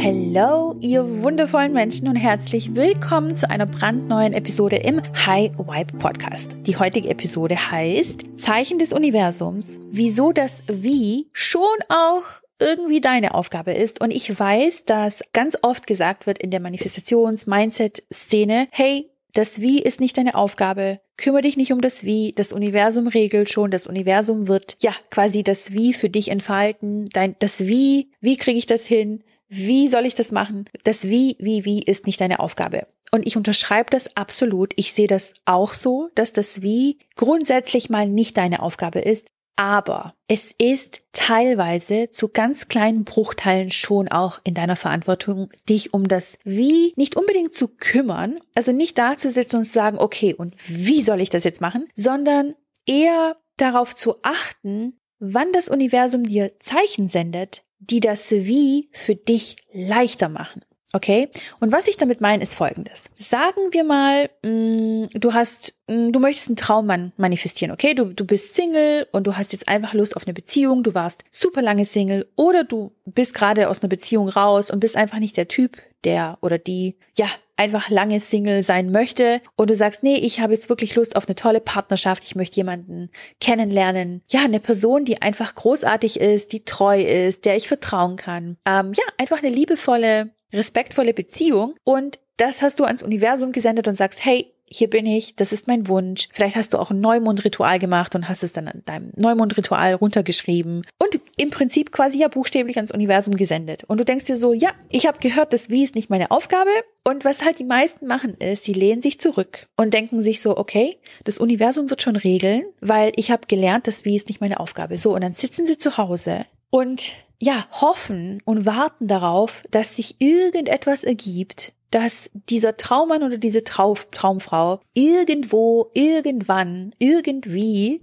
Hello, ihr wundervollen Menschen und herzlich willkommen zu einer brandneuen Episode im High Vibe Podcast. Die heutige Episode heißt Zeichen des Universums, wieso das Wie schon auch irgendwie deine Aufgabe ist. Und ich weiß, dass ganz oft gesagt wird in der Manifestations-Mindset-Szene, hey, das Wie ist nicht deine Aufgabe. Kümmere dich nicht um das Wie. Das Universum regelt schon. Das Universum wird ja quasi das Wie für dich entfalten. Dein, das Wie, wie kriege ich das hin? Wie soll ich das machen? Das Wie, wie, wie ist nicht deine Aufgabe. Und ich unterschreibe das absolut. Ich sehe das auch so, dass das Wie grundsätzlich mal nicht deine Aufgabe ist. Aber es ist teilweise zu ganz kleinen Bruchteilen schon auch in deiner Verantwortung, dich um das Wie nicht unbedingt zu kümmern, also nicht da zu sitzen und zu sagen, okay, und wie soll ich das jetzt machen, sondern eher darauf zu achten, wann das Universum dir Zeichen sendet, die das Wie für dich leichter machen. Okay? Und was ich damit meine, ist folgendes. Sagen wir mal, mm, du hast, mm, du möchtest einen Traummann manifestieren, okay? Du, du bist Single und du hast jetzt einfach Lust auf eine Beziehung, du warst super lange Single oder du bist gerade aus einer Beziehung raus und bist einfach nicht der Typ, der oder die, ja, einfach lange Single sein möchte und du sagst, nee, ich habe jetzt wirklich Lust auf eine tolle Partnerschaft, ich möchte jemanden kennenlernen. Ja, eine Person, die einfach großartig ist, die treu ist, der ich vertrauen kann. Ähm, ja, einfach eine liebevolle, respektvolle Beziehung und das hast du ans Universum gesendet und sagst, hey, hier bin ich, das ist mein Wunsch. Vielleicht hast du auch ein Neumondritual gemacht und hast es dann an deinem Neumondritual runtergeschrieben und im Prinzip quasi ja buchstäblich ans Universum gesendet. Und du denkst dir so, ja, ich habe gehört, das Wie ist nicht meine Aufgabe. Und was halt die meisten machen ist, sie lehnen sich zurück und denken sich so, okay, das Universum wird schon regeln, weil ich habe gelernt, das Wie ist nicht meine Aufgabe. So, und dann sitzen sie zu Hause und ja, hoffen und warten darauf, dass sich irgendetwas ergibt, dass dieser Traummann oder diese Trau Traumfrau irgendwo, irgendwann, irgendwie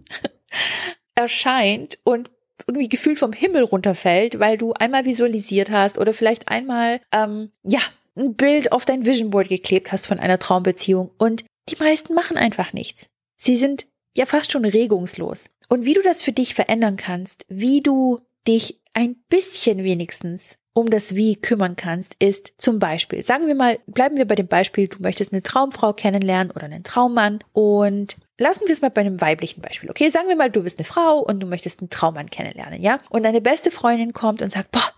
erscheint und irgendwie gefühlt vom Himmel runterfällt, weil du einmal visualisiert hast oder vielleicht einmal, ähm, ja, ein Bild auf dein Vision Board geklebt hast von einer Traumbeziehung. Und die meisten machen einfach nichts. Sie sind ja fast schon regungslos. Und wie du das für dich verändern kannst, wie du dich ein bisschen wenigstens um das Wie kümmern kannst, ist zum Beispiel, sagen wir mal, bleiben wir bei dem Beispiel, du möchtest eine Traumfrau kennenlernen oder einen Traummann und lassen wir es mal bei einem weiblichen Beispiel, okay? Sagen wir mal, du bist eine Frau und du möchtest einen Traummann kennenlernen, ja? Und deine beste Freundin kommt und sagt, boah,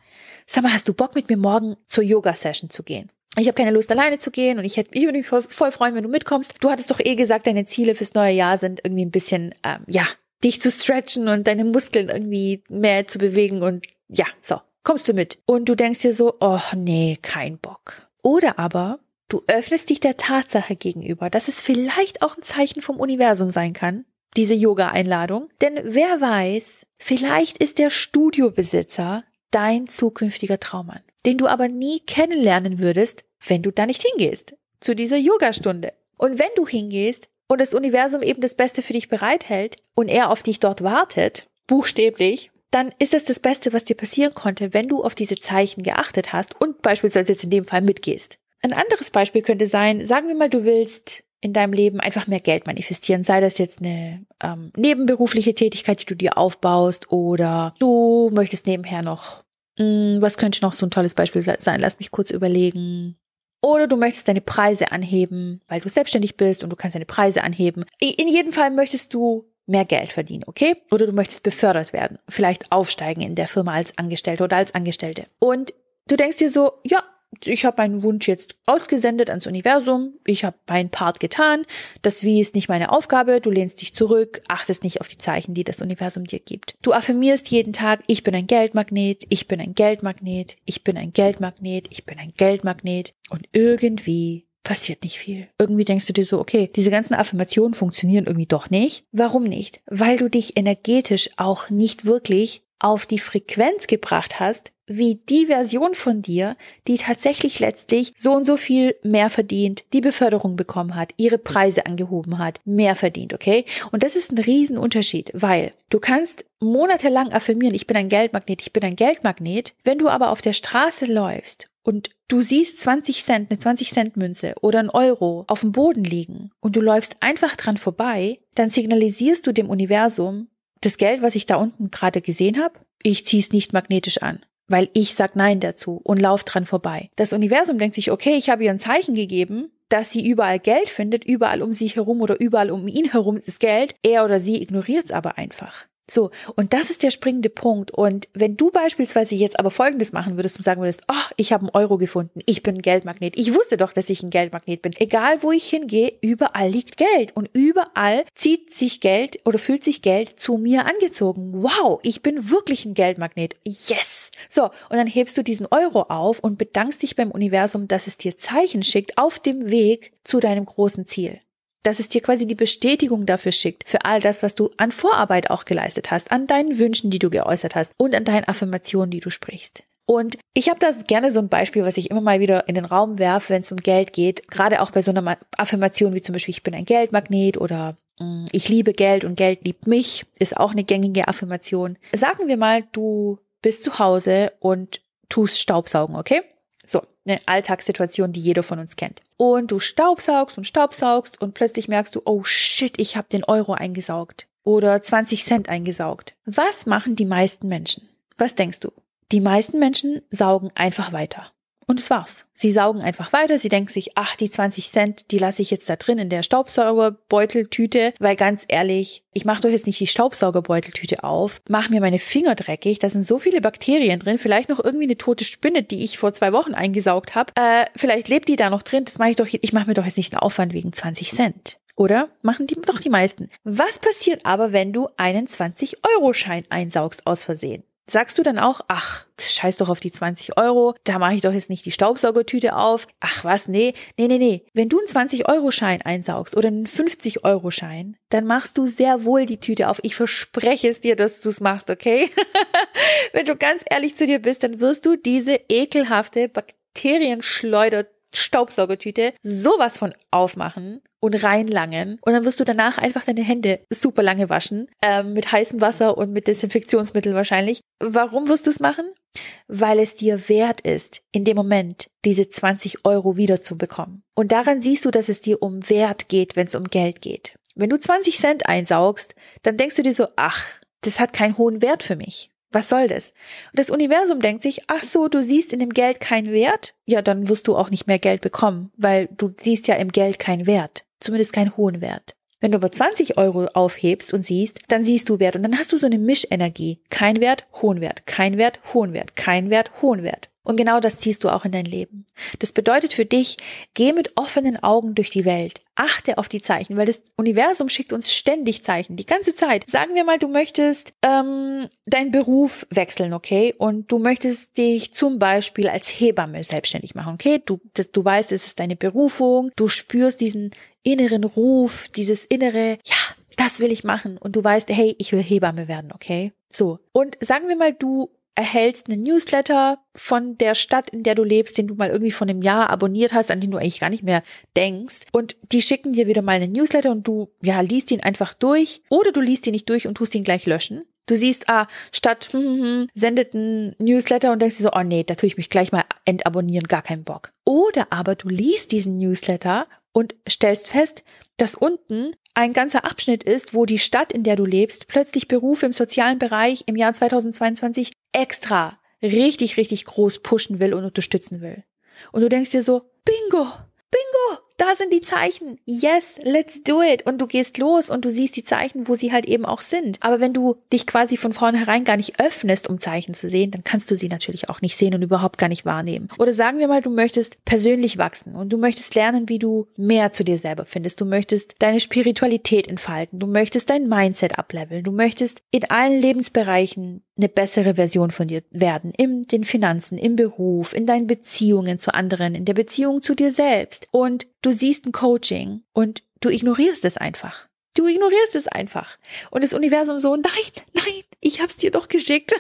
sag mal, hast du Bock mit mir morgen zur Yoga-Session zu gehen? Ich habe keine Lust alleine zu gehen und ich hätte, ich würde mich voll, voll freuen, wenn du mitkommst. Du hattest doch eh gesagt, deine Ziele fürs neue Jahr sind irgendwie ein bisschen, ähm, ja, dich zu stretchen und deine Muskeln irgendwie mehr zu bewegen und ja, so kommst du mit? Und du denkst dir so, oh nee, kein Bock. Oder aber du öffnest dich der Tatsache gegenüber, dass es vielleicht auch ein Zeichen vom Universum sein kann, diese Yoga-Einladung. Denn wer weiß, vielleicht ist der Studiobesitzer dein zukünftiger Traummann, den du aber nie kennenlernen würdest, wenn du da nicht hingehst, zu dieser Yogastunde. Und wenn du hingehst und das Universum eben das Beste für dich bereithält und er auf dich dort wartet, buchstäblich, dann ist es das Beste, was dir passieren konnte, wenn du auf diese Zeichen geachtet hast und beispielsweise jetzt in dem Fall mitgehst. Ein anderes Beispiel könnte sein, sagen wir mal, du willst in deinem Leben einfach mehr Geld manifestieren, sei das jetzt eine ähm, nebenberufliche Tätigkeit, die du dir aufbaust oder du möchtest nebenher noch, mh, hm, was könnte noch so ein tolles Beispiel sein? Lass mich kurz überlegen. Oder du möchtest deine Preise anheben, weil du selbstständig bist und du kannst deine Preise anheben. In jedem Fall möchtest du mehr Geld verdienen, okay? Oder du möchtest befördert werden, vielleicht aufsteigen in der Firma als Angestellte oder als Angestellte. Und du denkst dir so, ja, ich habe meinen Wunsch jetzt ausgesendet ans Universum, ich habe meinen Part getan, das Wie ist nicht meine Aufgabe, du lehnst dich zurück, achtest nicht auf die Zeichen, die das Universum dir gibt. Du affirmierst jeden Tag, ich bin ein Geldmagnet, ich bin ein Geldmagnet, ich bin ein Geldmagnet, ich bin ein Geldmagnet und irgendwie passiert nicht viel. Irgendwie denkst du dir so, okay, diese ganzen Affirmationen funktionieren irgendwie doch nicht. Warum nicht? Weil du dich energetisch auch nicht wirklich auf die Frequenz gebracht hast, wie die Version von dir, die tatsächlich letztlich so und so viel mehr verdient, die Beförderung bekommen hat, ihre Preise angehoben hat, mehr verdient, okay? Und das ist ein Riesenunterschied, weil du kannst monatelang affirmieren, ich bin ein Geldmagnet, ich bin ein Geldmagnet, wenn du aber auf der Straße läufst und du siehst 20 Cent, eine 20 Cent Münze oder ein Euro auf dem Boden liegen und du läufst einfach dran vorbei, dann signalisierst du dem Universum, das Geld, was ich da unten gerade gesehen habe, ich zieh's nicht magnetisch an. weil ich sag Nein dazu und lauf dran vorbei. Das Universum denkt sich, okay, ich habe ihr ein Zeichen gegeben, dass sie überall Geld findet, überall um sich herum oder überall um ihn herum ist Geld. Er oder sie ignoriert es aber einfach. So, und das ist der springende Punkt. Und wenn du beispielsweise jetzt aber Folgendes machen würdest und sagen würdest, oh, ich habe einen Euro gefunden, ich bin ein Geldmagnet. Ich wusste doch, dass ich ein Geldmagnet bin. Egal wo ich hingehe, überall liegt Geld. Und überall zieht sich Geld oder fühlt sich Geld zu mir angezogen. Wow, ich bin wirklich ein Geldmagnet. Yes! So, und dann hebst du diesen Euro auf und bedankst dich beim Universum, dass es dir Zeichen schickt auf dem Weg zu deinem großen Ziel dass es dir quasi die Bestätigung dafür schickt, für all das, was du an Vorarbeit auch geleistet hast, an deinen Wünschen, die du geäußert hast und an deinen Affirmationen, die du sprichst. Und ich habe da gerne so ein Beispiel, was ich immer mal wieder in den Raum werfe, wenn es um Geld geht, gerade auch bei so einer Affirmation wie zum Beispiel, ich bin ein Geldmagnet oder mm, ich liebe Geld und Geld liebt mich, ist auch eine gängige Affirmation. Sagen wir mal, du bist zu Hause und tust Staubsaugen, okay? Eine Alltagssituation, die jeder von uns kennt. Und du staubsaugst und staubsaugst und plötzlich merkst du, oh shit, ich habe den Euro eingesaugt oder 20 Cent eingesaugt. Was machen die meisten Menschen? Was denkst du? Die meisten Menschen saugen einfach weiter. Und es war's. Sie saugen einfach weiter. Sie denken sich, ach, die 20 Cent, die lasse ich jetzt da drin in der Staubsaugerbeuteltüte, weil ganz ehrlich, ich mache doch jetzt nicht die Staubsaugerbeuteltüte auf, mach mir meine Finger dreckig. Da sind so viele Bakterien drin. Vielleicht noch irgendwie eine tote Spinne, die ich vor zwei Wochen eingesaugt habe. Äh, vielleicht lebt die da noch drin. Das mache ich doch. Ich mache mir doch jetzt nicht einen Aufwand wegen 20 Cent. Oder? Machen die doch die meisten. Was passiert aber, wenn du einen 20-Euro-Schein einsaugst aus Versehen? Sagst du dann auch, ach, scheiß doch auf die 20 Euro, da mache ich doch jetzt nicht die Staubsaugertüte auf. Ach was, nee, nee, nee, nee. Wenn du einen 20-Euro-Schein einsaugst oder einen 50-Euro-Schein, dann machst du sehr wohl die Tüte auf. Ich verspreche es dir, dass du es machst, okay? Wenn du ganz ehrlich zu dir bist, dann wirst du diese ekelhafte Bakterienschleuder Staubsaugertüte sowas von aufmachen und reinlangen und dann wirst du danach einfach deine Hände super lange waschen ähm, mit heißem Wasser und mit Desinfektionsmittel wahrscheinlich. Warum wirst du es machen? Weil es dir wert ist, in dem Moment diese 20 Euro wiederzubekommen. Und daran siehst du, dass es dir um Wert geht, wenn es um Geld geht. Wenn du 20 Cent einsaugst, dann denkst du dir so, ach, das hat keinen hohen Wert für mich. Was soll das? Und das Universum denkt sich, ach so, du siehst in dem Geld keinen Wert? Ja, dann wirst du auch nicht mehr Geld bekommen, weil du siehst ja im Geld keinen Wert. Zumindest keinen hohen Wert. Wenn du aber 20 Euro aufhebst und siehst, dann siehst du Wert und dann hast du so eine Mischenergie. Kein Wert, hohen Wert, kein Wert, hohen Wert, kein Wert, hohen Wert. Und genau das ziehst du auch in dein Leben. Das bedeutet für dich, geh mit offenen Augen durch die Welt. Achte auf die Zeichen, weil das Universum schickt uns ständig Zeichen, die ganze Zeit. Sagen wir mal, du möchtest ähm, deinen Beruf wechseln, okay? Und du möchtest dich zum Beispiel als Hebamme selbstständig machen, okay? Du, das, du weißt, es ist deine Berufung, du spürst diesen inneren Ruf, dieses innere, ja, das will ich machen. Und du weißt, hey, ich will Hebamme werden, okay? So. Und sagen wir mal, du erhältst einen Newsletter von der Stadt, in der du lebst, den du mal irgendwie von einem Jahr abonniert hast, an den du eigentlich gar nicht mehr denkst. Und die schicken dir wieder mal einen Newsletter und du, ja, liest ihn einfach durch. Oder du liest ihn nicht durch und tust ihn gleich löschen. Du siehst, ah, statt hm, hm, hm, sendet ein Newsletter und denkst dir so, oh nee, da tue ich mich gleich mal entabonnieren, gar keinen Bock. Oder aber du liest diesen Newsletter und stellst fest, dass unten ein ganzer Abschnitt ist, wo die Stadt, in der du lebst, plötzlich Berufe im sozialen Bereich im Jahr 2022 extra richtig, richtig groß pushen will und unterstützen will. Und du denkst dir so, Bingo, Bingo, da sind die Zeichen. Yes, let's do it. Und du gehst los und du siehst die Zeichen, wo sie halt eben auch sind. Aber wenn du dich quasi von vornherein gar nicht öffnest, um Zeichen zu sehen, dann kannst du sie natürlich auch nicht sehen und überhaupt gar nicht wahrnehmen. Oder sagen wir mal, du möchtest persönlich wachsen und du möchtest lernen, wie du mehr zu dir selber findest. Du möchtest deine Spiritualität entfalten. Du möchtest dein Mindset ableveln. Du möchtest in allen Lebensbereichen eine bessere Version von dir werden. In den Finanzen, im Beruf, in deinen Beziehungen zu anderen, in der Beziehung zu dir selbst. Und du siehst ein Coaching und du ignorierst es einfach. Du ignorierst es einfach. Und das Universum so, nein, nein, ich hab's dir doch geschickt.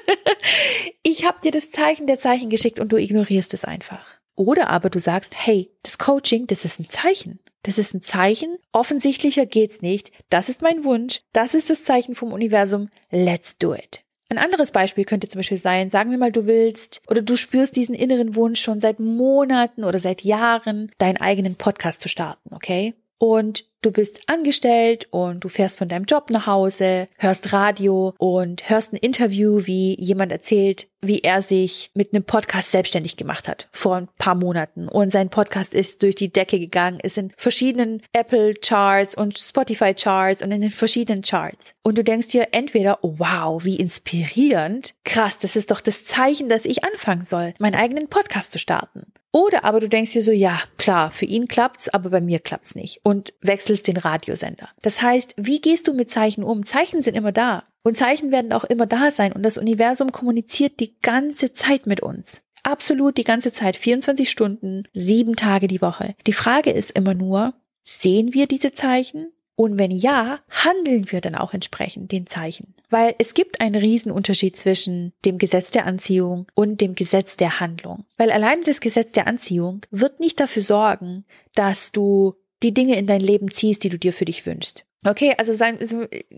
ich hab dir das Zeichen der Zeichen geschickt und du ignorierst es einfach. Oder aber du sagst, hey, das Coaching, das ist ein Zeichen. Das ist ein Zeichen. Offensichtlicher geht's nicht. Das ist mein Wunsch. Das ist das Zeichen vom Universum. Let's do it. Ein anderes Beispiel könnte zum Beispiel sein, sagen wir mal, du willst oder du spürst diesen inneren Wunsch schon seit Monaten oder seit Jahren, deinen eigenen Podcast zu starten, okay? und du bist angestellt und du fährst von deinem Job nach Hause, hörst Radio und hörst ein Interview, wie jemand erzählt, wie er sich mit einem Podcast selbstständig gemacht hat vor ein paar Monaten. Und sein Podcast ist durch die Decke gegangen, ist in verschiedenen Apple Charts und Spotify Charts und in den verschiedenen Charts. Und du denkst dir entweder, oh, wow, wie inspirierend, krass, das ist doch das Zeichen, dass ich anfangen soll, meinen eigenen Podcast zu starten. Oder aber du denkst dir so, ja, klar, für ihn klappt's, aber bei mir klappt's nicht und wechselst den Radiosender. Das heißt, wie gehst du mit Zeichen um? Zeichen sind immer da. Und Zeichen werden auch immer da sein und das Universum kommuniziert die ganze Zeit mit uns. Absolut die ganze Zeit, 24 Stunden, sieben Tage die Woche. Die Frage ist immer nur, sehen wir diese Zeichen? Und wenn ja, handeln wir dann auch entsprechend den Zeichen. Weil es gibt einen Riesenunterschied zwischen dem Gesetz der Anziehung und dem Gesetz der Handlung. Weil alleine das Gesetz der Anziehung wird nicht dafür sorgen, dass du die Dinge in dein Leben ziehst, die du dir für dich wünschst. Okay, also sein,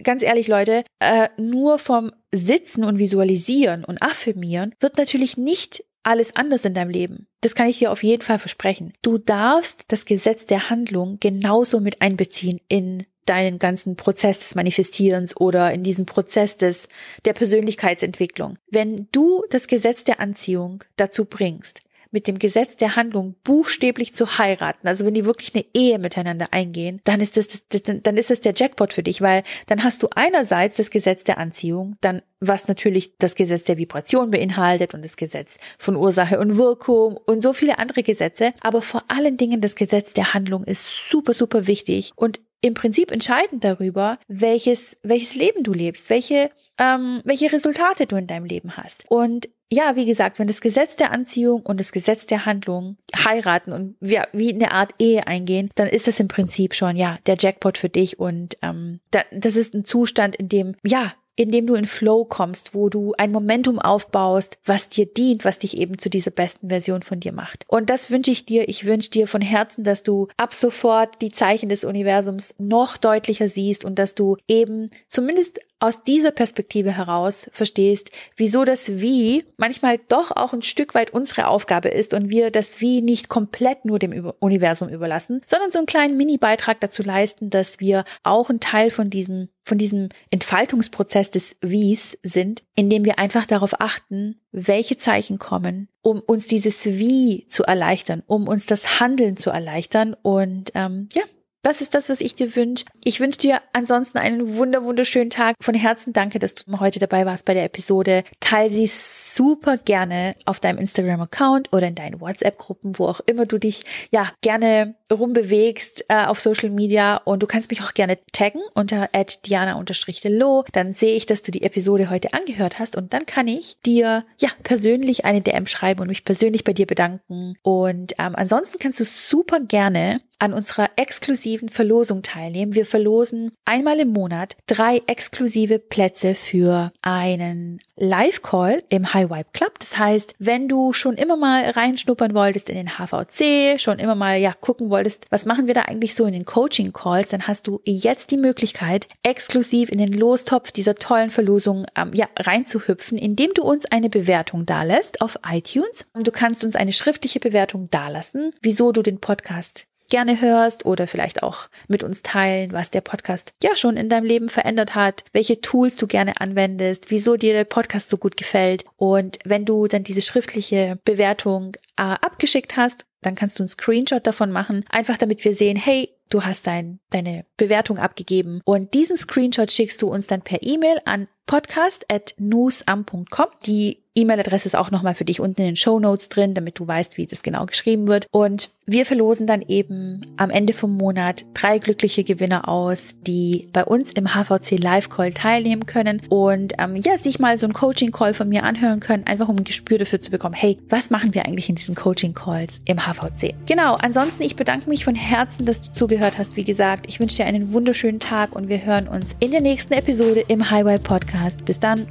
ganz ehrlich, Leute, äh, nur vom Sitzen und Visualisieren und Affirmieren wird natürlich nicht alles anders in deinem Leben. Das kann ich dir auf jeden Fall versprechen. Du darfst das Gesetz der Handlung genauso mit einbeziehen in deinen ganzen Prozess des Manifestierens oder in diesen Prozess des, der Persönlichkeitsentwicklung. Wenn du das Gesetz der Anziehung dazu bringst, mit dem Gesetz der Handlung buchstäblich zu heiraten, also wenn die wirklich eine Ehe miteinander eingehen, dann ist das, das, dann ist das der Jackpot für dich, weil dann hast du einerseits das Gesetz der Anziehung, dann was natürlich das Gesetz der Vibration beinhaltet und das Gesetz von Ursache und Wirkung und so viele andere Gesetze, aber vor allen Dingen das Gesetz der Handlung ist super super wichtig. Und im Prinzip entscheidend darüber, welches welches Leben du lebst, welche ähm, welche Resultate du in deinem Leben hast. Und ja, wie gesagt, wenn das Gesetz der Anziehung und das Gesetz der Handlung heiraten und ja, wie eine Art Ehe eingehen, dann ist das im Prinzip schon ja der Jackpot für dich und ähm, da, das ist ein Zustand, in dem ja in dem du in Flow kommst, wo du ein Momentum aufbaust, was dir dient, was dich eben zu dieser besten Version von dir macht. Und das wünsche ich dir. Ich wünsche dir von Herzen, dass du ab sofort die Zeichen des Universums noch deutlicher siehst und dass du eben zumindest aus dieser Perspektive heraus verstehst, wieso das Wie manchmal doch auch ein Stück weit unsere Aufgabe ist und wir das Wie nicht komplett nur dem Universum überlassen, sondern so einen kleinen Mini-Beitrag dazu leisten, dass wir auch ein Teil von diesem, von diesem Entfaltungsprozess des Wies sind, indem wir einfach darauf achten, welche Zeichen kommen, um uns dieses Wie zu erleichtern, um uns das Handeln zu erleichtern und ähm, ja, das ist das, was ich dir wünsche. Ich wünsche dir ansonsten einen wunder wunderschönen Tag. Von Herzen danke, dass du heute dabei warst bei der Episode. Teil sie super gerne auf deinem Instagram-Account oder in deinen WhatsApp-Gruppen, wo auch immer du dich ja gerne rumbewegst äh, auf Social Media und du kannst mich auch gerne taggen unter diana-lo. Dann sehe ich, dass du die Episode heute angehört hast und dann kann ich dir ja persönlich eine DM schreiben und mich persönlich bei dir bedanken. Und ähm, ansonsten kannst du super gerne an unserer exklusiven Verlosung teilnehmen. Wir verlosen einmal im Monat drei exklusive Plätze für einen Live-Call im High Vibe Club. Das heißt, wenn du schon immer mal reinschnuppern wolltest in den HVC, schon immer mal ja gucken wolltest, was machen wir da eigentlich so in den Coaching Calls, dann hast du jetzt die Möglichkeit, exklusiv in den Lostopf dieser tollen Verlosung ähm, ja reinzuhüpfen, indem du uns eine Bewertung dalässt auf iTunes. Du kannst uns eine schriftliche Bewertung dalassen, wieso du den Podcast gerne hörst oder vielleicht auch mit uns teilen, was der Podcast ja schon in deinem Leben verändert hat, welche Tools du gerne anwendest, wieso dir der Podcast so gut gefällt. Und wenn du dann diese schriftliche Bewertung äh, abgeschickt hast, dann kannst du einen Screenshot davon machen, einfach damit wir sehen, hey, du hast dein, deine Bewertung abgegeben. Und diesen Screenshot schickst du uns dann per E-Mail an podcast.newsam.com. Die E-Mail-Adresse ist auch nochmal für dich unten in den Show Notes drin, damit du weißt, wie das genau geschrieben wird. Und wir verlosen dann eben am Ende vom Monat drei glückliche Gewinner aus, die bei uns im HVC Live Call teilnehmen können und ähm, ja, sich mal so ein Coaching Call von mir anhören können, einfach um ein Gespür dafür zu bekommen, hey, was machen wir eigentlich in diesen Coaching Calls im HVC? Genau, ansonsten, ich bedanke mich von Herzen, dass du zugehört hast. Wie gesagt, ich wünsche dir einen wunderschönen Tag und wir hören uns in der nächsten Episode im Highway Podcast. Bis dann,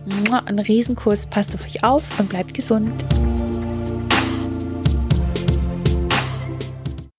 ein Riesenkuss, passt auf euch auf und bleibt gesund.